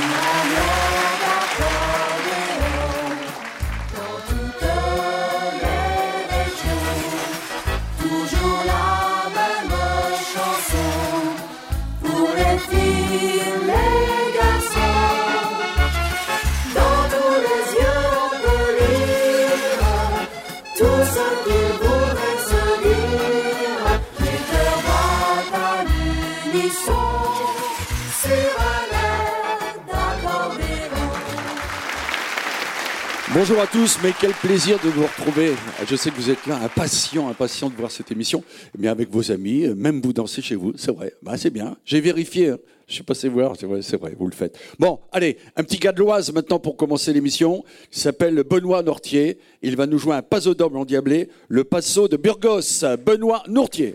Amém. Bonjour à tous, mais quel plaisir de vous retrouver. Je sais que vous êtes là, impatient, impatient de voir cette émission. Mais avec vos amis, même vous dansez chez vous, c'est vrai. Bah, c'est bien. J'ai vérifié. Hein. Je suis passé voir, c'est vrai, c'est vrai, vous le faites. Bon, allez, un petit gars de l'Oise maintenant pour commencer l'émission. Il s'appelle Benoît Nortier. Il va nous jouer un paso en diablé, le passo de Burgos. Benoît Nortier.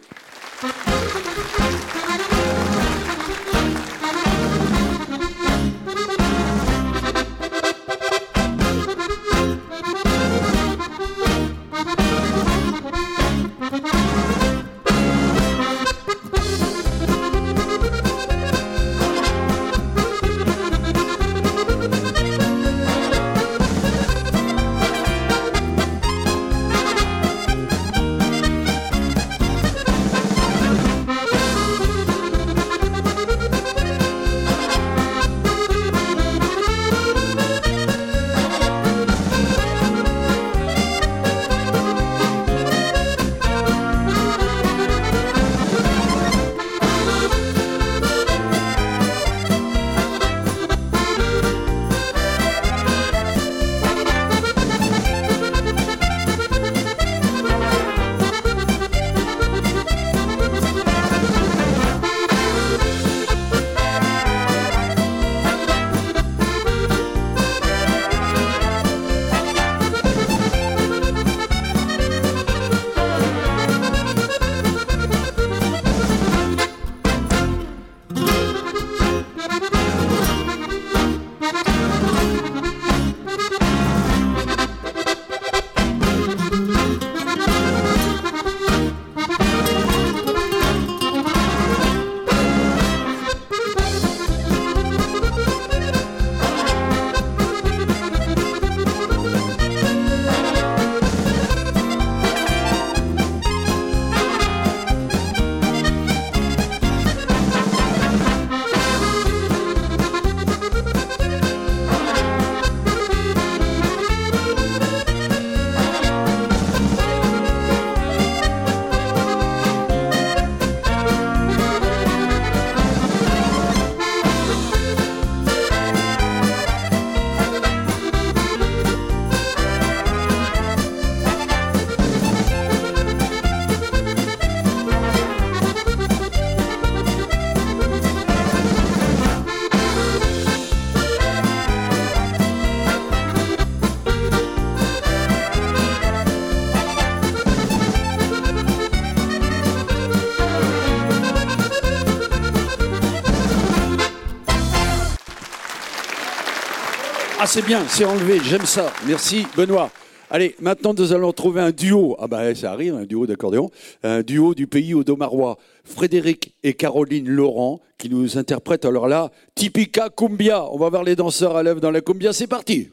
Ah, c'est bien, c'est enlevé, j'aime ça. Merci, Benoît. Allez, maintenant nous allons trouver un duo. Ah bah ça arrive, un duo d'accordéon. Un duo du pays audomarois. Frédéric et Caroline Laurent qui nous interprètent alors là, Typica Cumbia. On va voir les danseurs à l'œuvre dans la cumbia. C'est parti.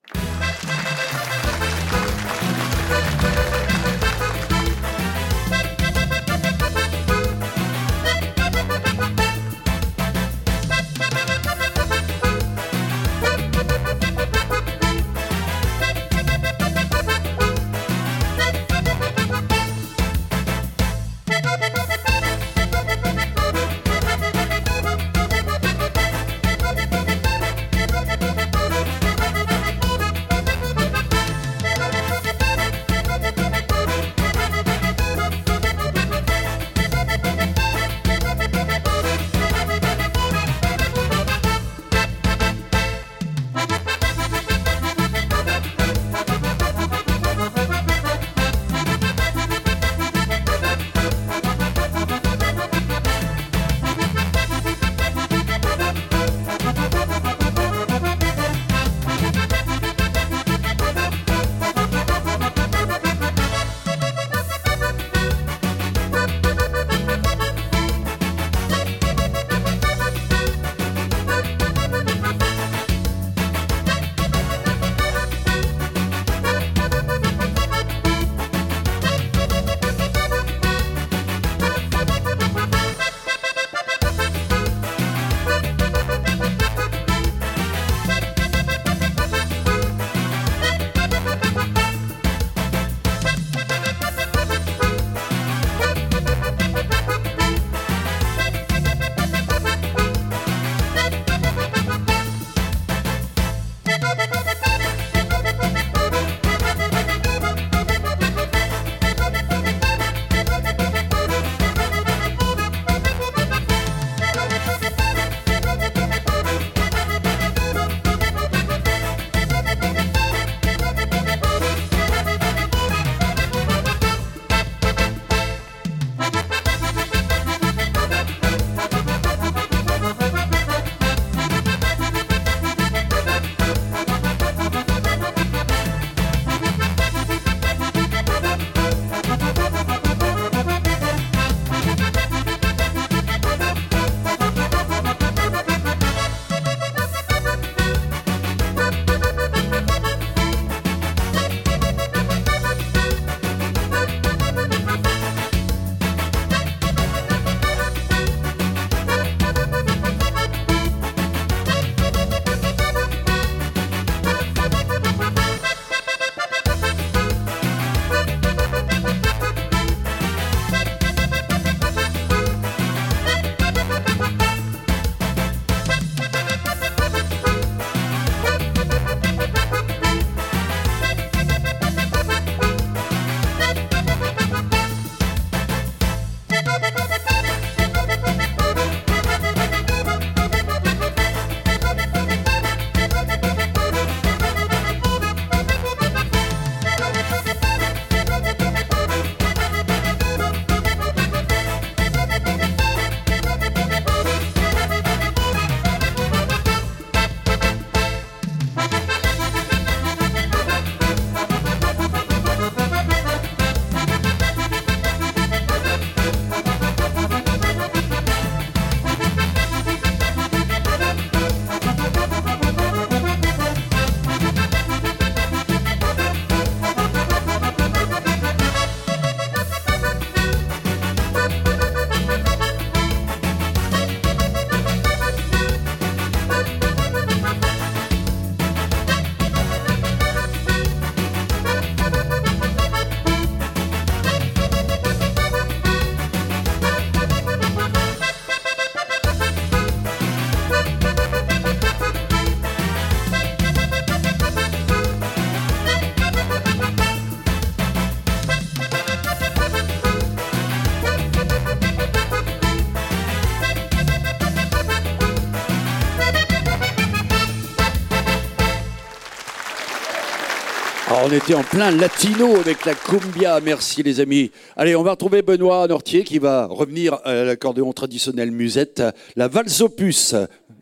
On était en plein latino avec la cumbia. Merci les amis. Allez, on va retrouver Benoît Nortier qui va revenir à l'accordéon traditionnel musette, la valse opus.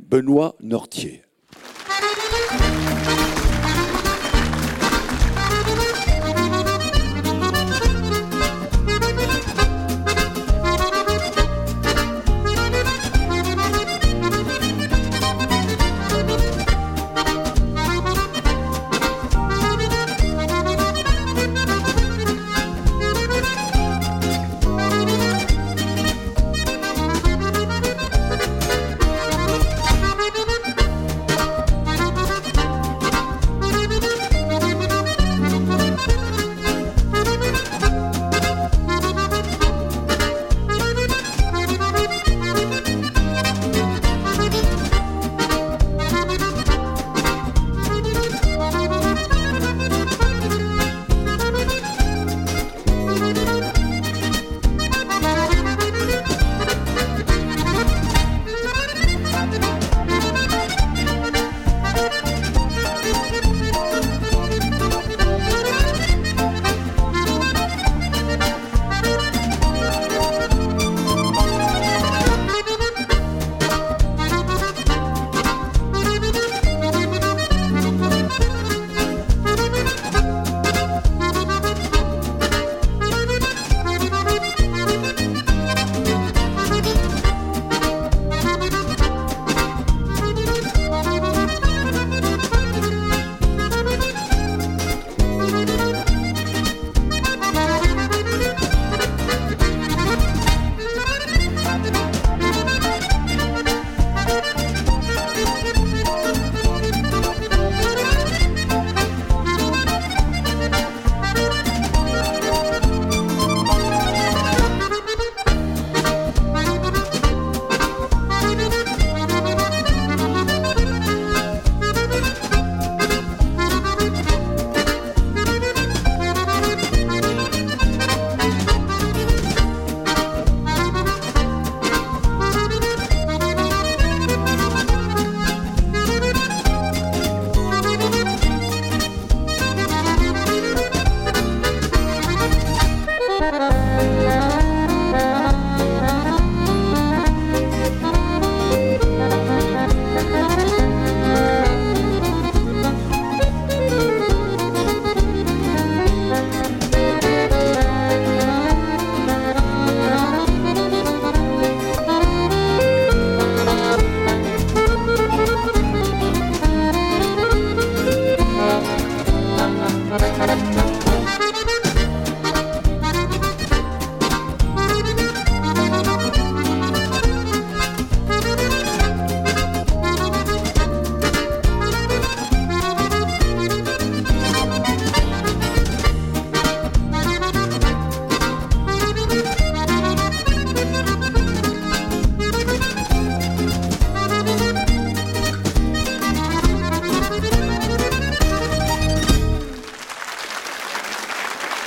Benoît Nortier.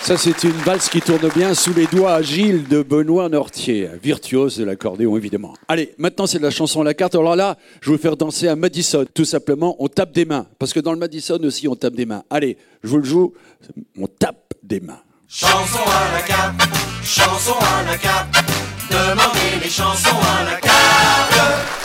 Ça, c'est une valse qui tourne bien sous les doigts agiles de Benoît Nortier, virtuose de l'accordéon évidemment. Allez, maintenant c'est la chanson à la carte. Alors là, je vais vous faire danser à Madison. Tout simplement, on tape des mains. Parce que dans le Madison aussi, on tape des mains. Allez, je vous le joue, on tape des mains. Chanson à la carte, chanson à la carte, demandez les chansons à la carte.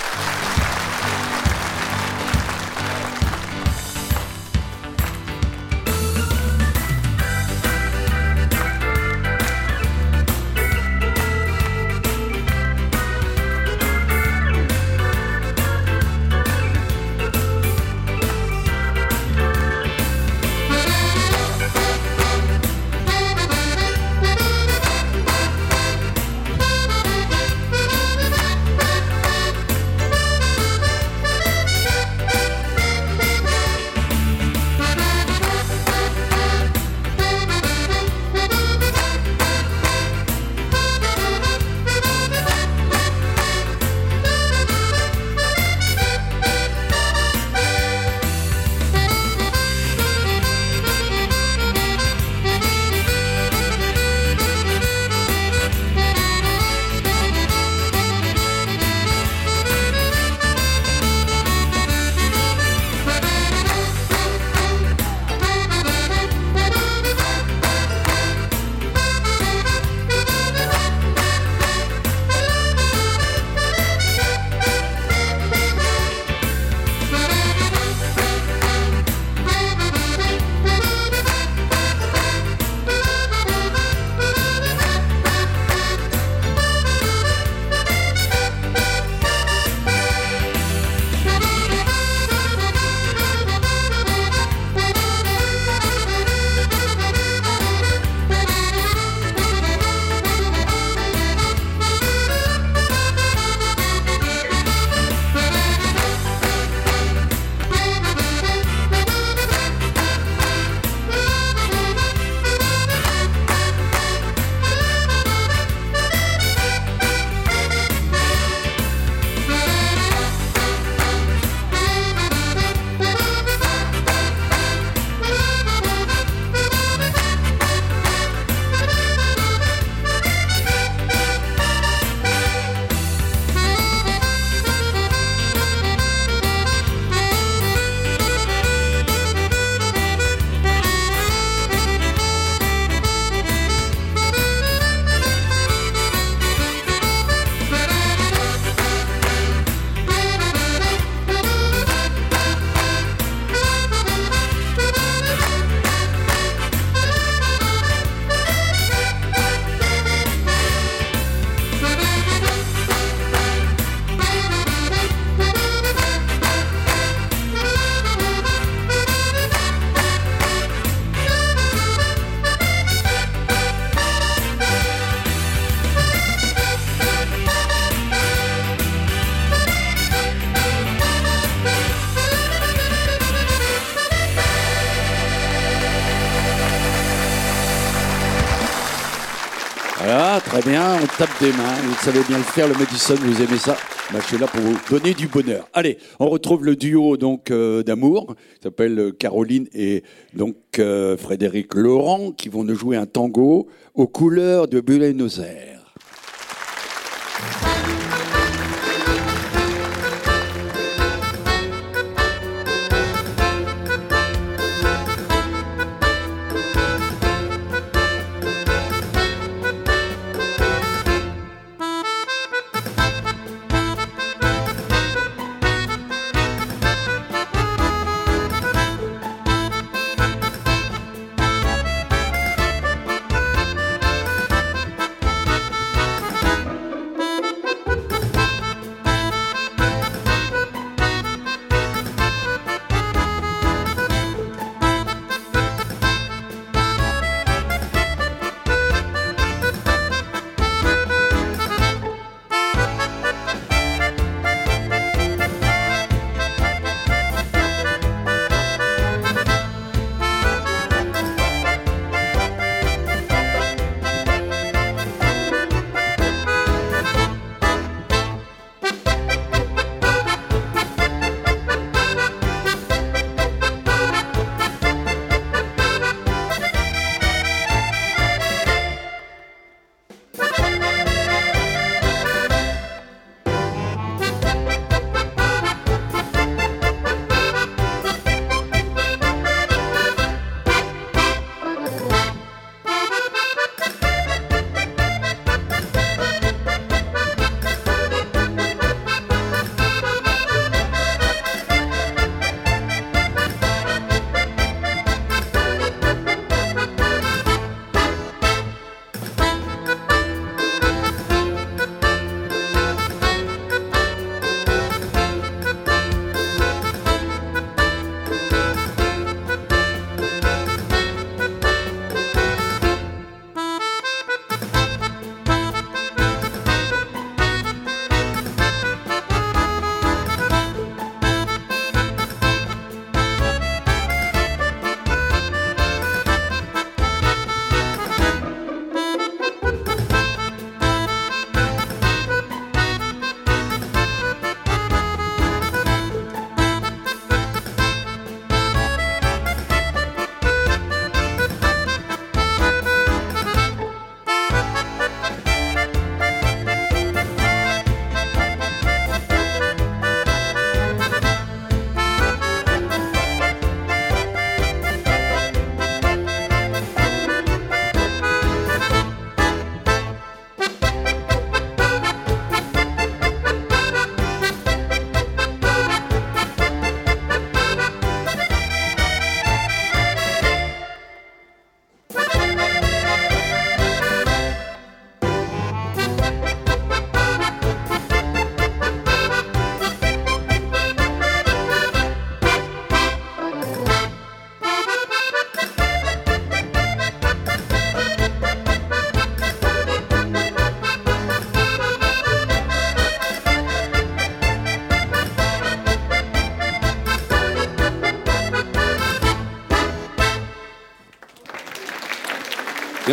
Bien, on tape des mains, vous savez bien le faire, le Madison, vous aimez ça bah, Je suis là pour vous donner du bonheur. Allez, on retrouve le duo donc euh, d'amour, qui s'appelle euh, Caroline et donc euh, Frédéric Laurent, qui vont nous jouer un tango aux couleurs de Buenos Aires.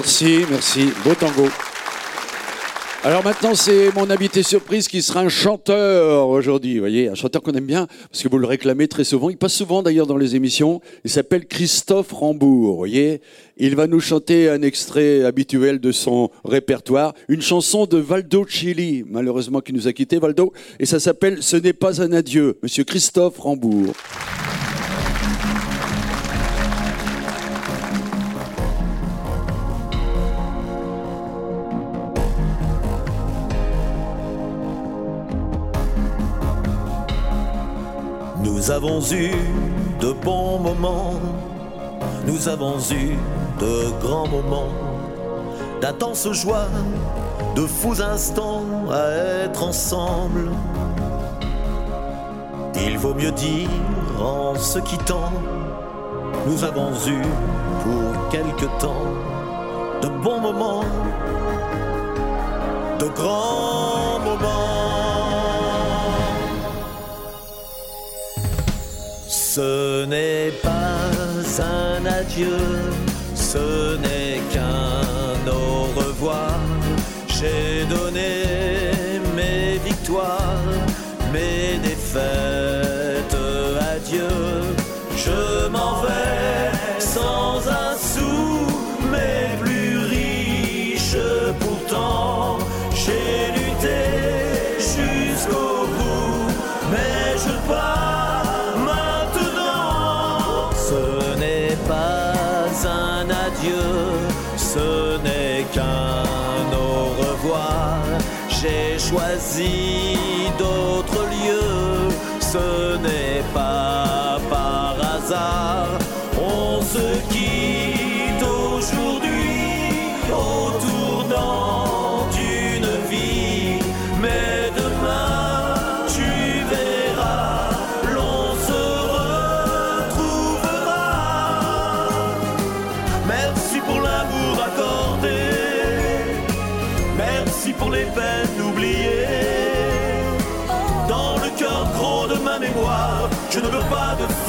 Merci, merci. Beau tango. Alors maintenant, c'est mon invité surprise qui sera un chanteur aujourd'hui. Vous voyez, un chanteur qu'on aime bien parce que vous le réclamez très souvent. Il passe souvent d'ailleurs dans les émissions. Il s'appelle Christophe Rambourg. Vous voyez, il va nous chanter un extrait habituel de son répertoire, une chanson de Valdo Chili, malheureusement qui nous a quitté Valdo, et ça s'appelle Ce n'est pas un adieu. Monsieur Christophe Rambourg. Nous avons eu de bons moments, nous avons eu de grands moments, d'intenses joies, de fous instants à être ensemble. Il vaut mieux dire en se quittant, nous avons eu pour quelque temps de bons moments, de grands moments. Ce n'est pas un adieu, ce n'est qu'un au revoir. J'ai donné mes victoires, mes défaites choisi je ne veux pas de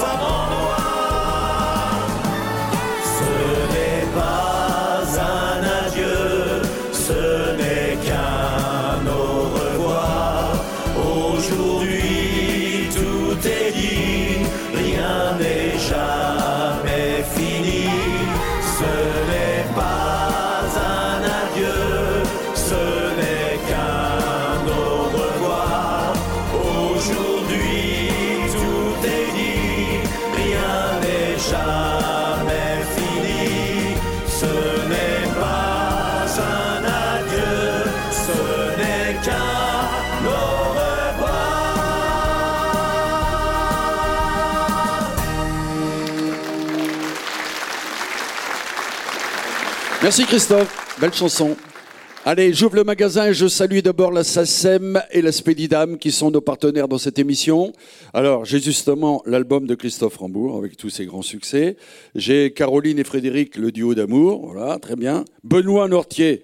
Merci Christophe, belle chanson. Allez, j'ouvre le magasin et je salue d'abord la SACEM et la Spédidam qui sont nos partenaires dans cette émission. Alors, j'ai justement l'album de Christophe Rambourg avec tous ses grands succès. J'ai Caroline et Frédéric, le duo d'amour. Voilà, très bien. Benoît Nortier,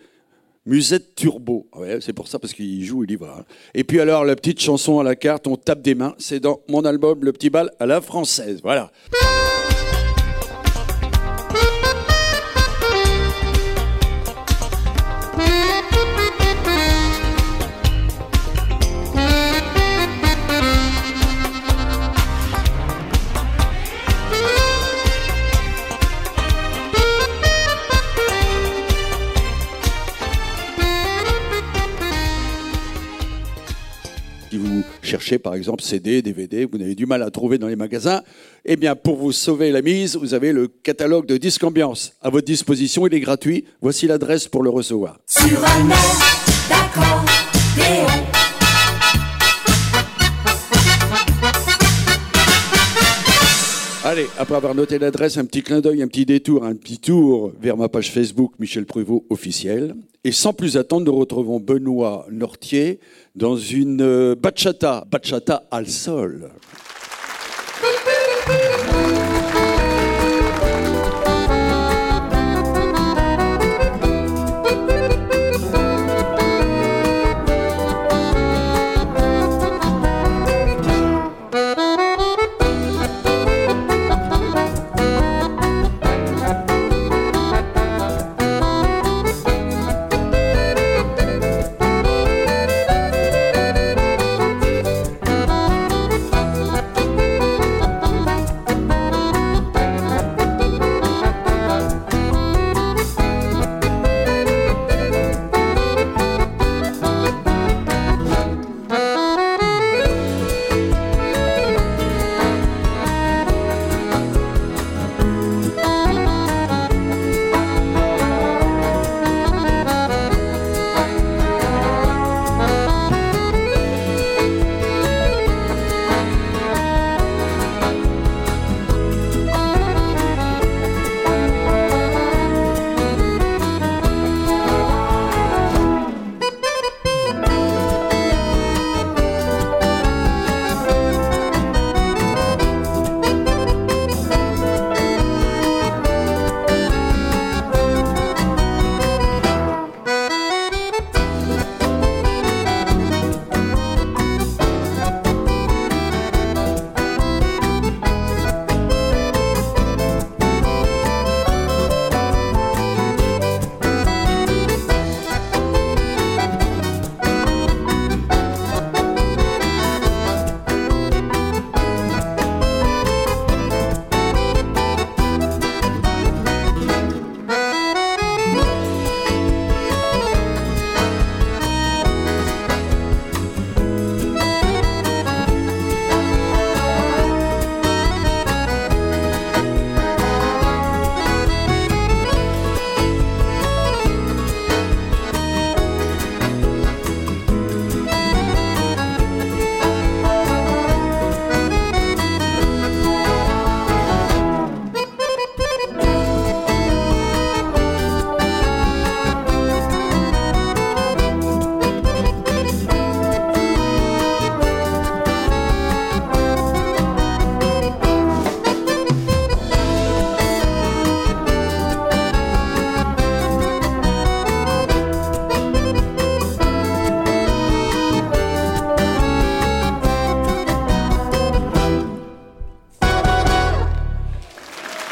Musette Turbo. C'est pour ça parce qu'il joue, il y hein. Et puis alors, la petite chanson à la carte, on tape des mains. C'est dans mon album Le Petit Bal à la française. Voilà. Par exemple CD, DVD, vous avez du mal à trouver dans les magasins, eh bien pour vous sauver la mise, vous avez le catalogue de Disque Ambiance à votre disposition, il est gratuit. Voici l'adresse pour le recevoir. Allez, après avoir noté l'adresse, un petit clin d'œil, un petit détour, un petit tour vers ma page Facebook Michel Pruvot officiel. Et sans plus attendre, nous retrouvons Benoît Nortier dans une euh, bachata, bachata al sol.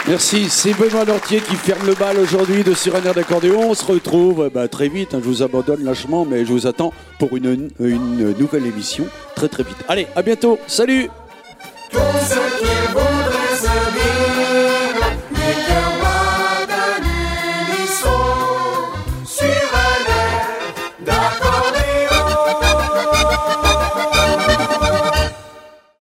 Merci, c'est Benoît Lortier qui ferme le bal aujourd'hui de Sur d'accordéon. On se retrouve bah, très vite, hein, je vous abandonne lâchement, mais je vous attends pour une nouvelle émission très très vite. Allez, à bientôt, salut